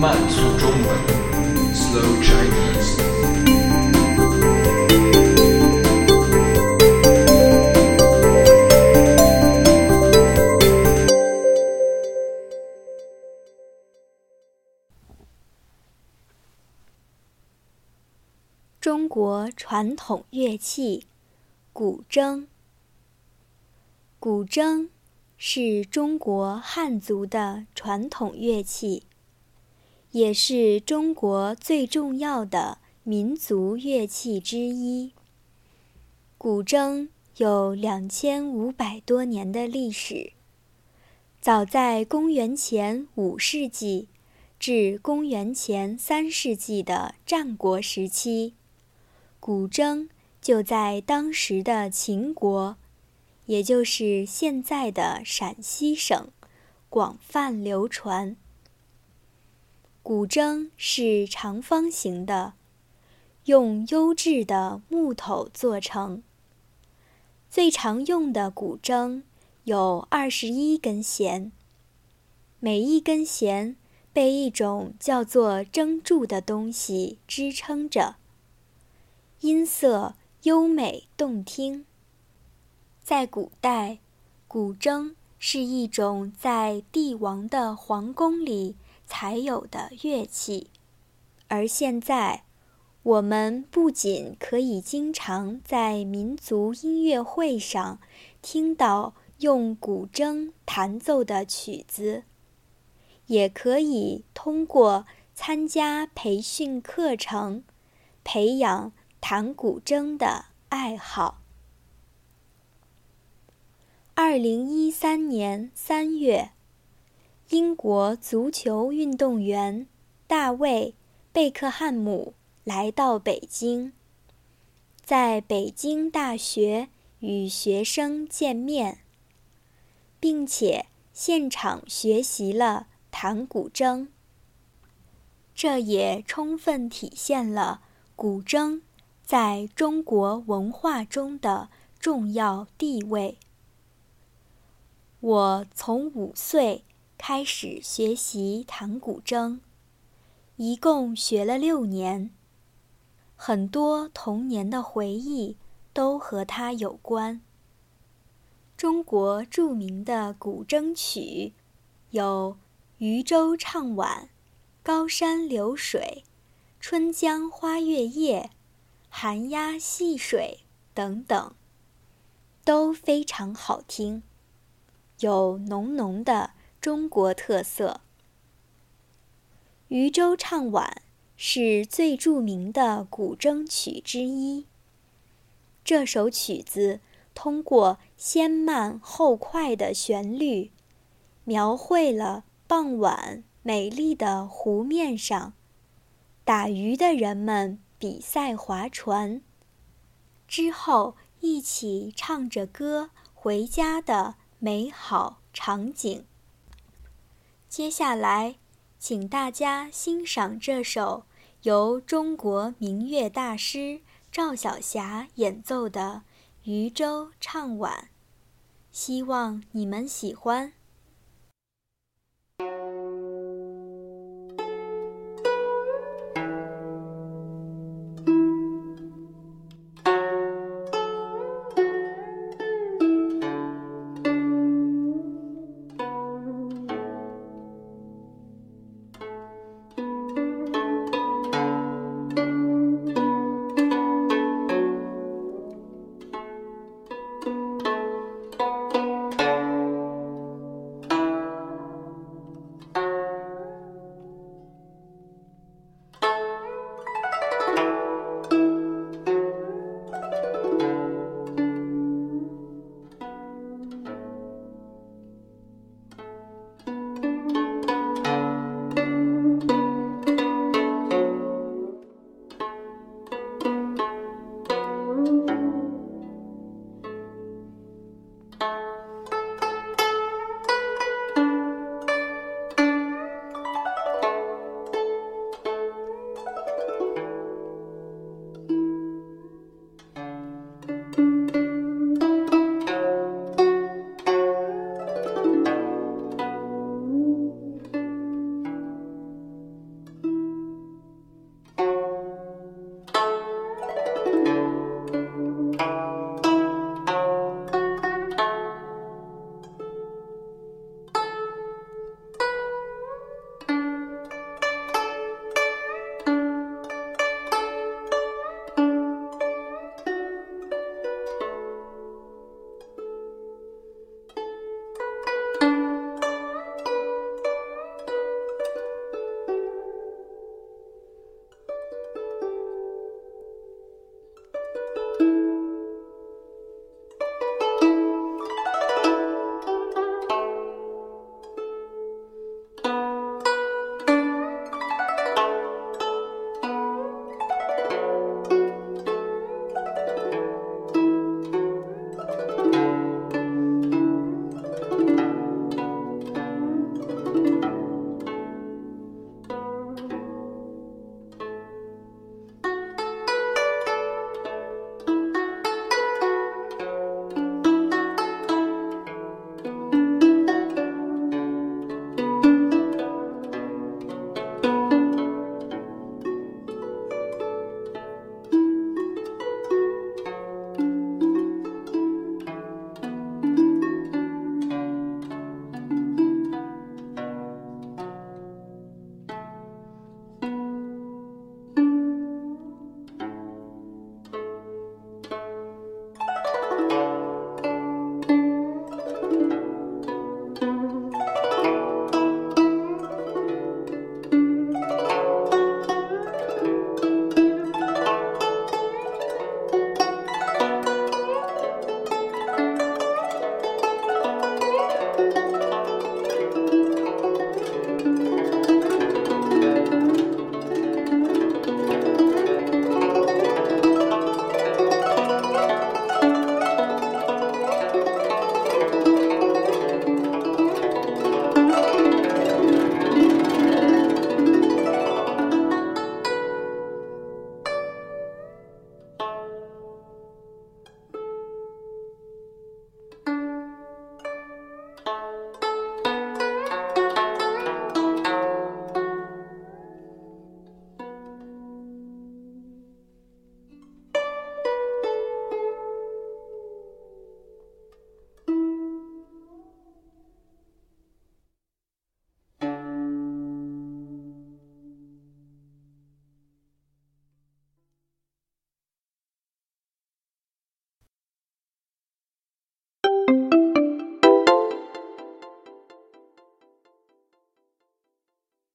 慢速中文，Slow Chinese。中国传统乐器，古筝。古筝是中国汉族的传统乐器，也是中国最重要的民族乐器之一。古筝有两千五百多年的历史，早在公元前五世纪至公元前三世纪的战国时期。古筝就在当时的秦国，也就是现在的陕西省，广泛流传。古筝是长方形的，用优质的木头做成。最常用的古筝有二十一根弦，每一根弦被一种叫做筝柱的东西支撑着。音色优美动听。在古代，古筝是一种在帝王的皇宫里才有的乐器，而现在，我们不仅可以经常在民族音乐会上听到用古筝弹奏的曲子，也可以通过参加培训课程，培养。弹古筝的爱好。二零一三年三月，英国足球运动员大卫·贝克汉姆来到北京，在北京大学与学生见面，并且现场学习了弹古筝。这也充分体现了古筝。在中国文化中的重要地位。我从五岁开始学习弹古筝，一共学了六年。很多童年的回忆都和它有关。中国著名的古筝曲有《渔舟唱晚》《高山流水》《春江花月夜》。寒鸦戏水等等，都非常好听，有浓浓的中国特色。《渔舟唱晚》是最著名的古筝曲之一。这首曲子通过先慢后快的旋律，描绘了傍晚美丽的湖面上，打鱼的人们。比赛划船之后，一起唱着歌回家的美好场景。接下来，请大家欣赏这首由中国民乐大师赵晓霞演奏的《渔舟唱晚》，希望你们喜欢。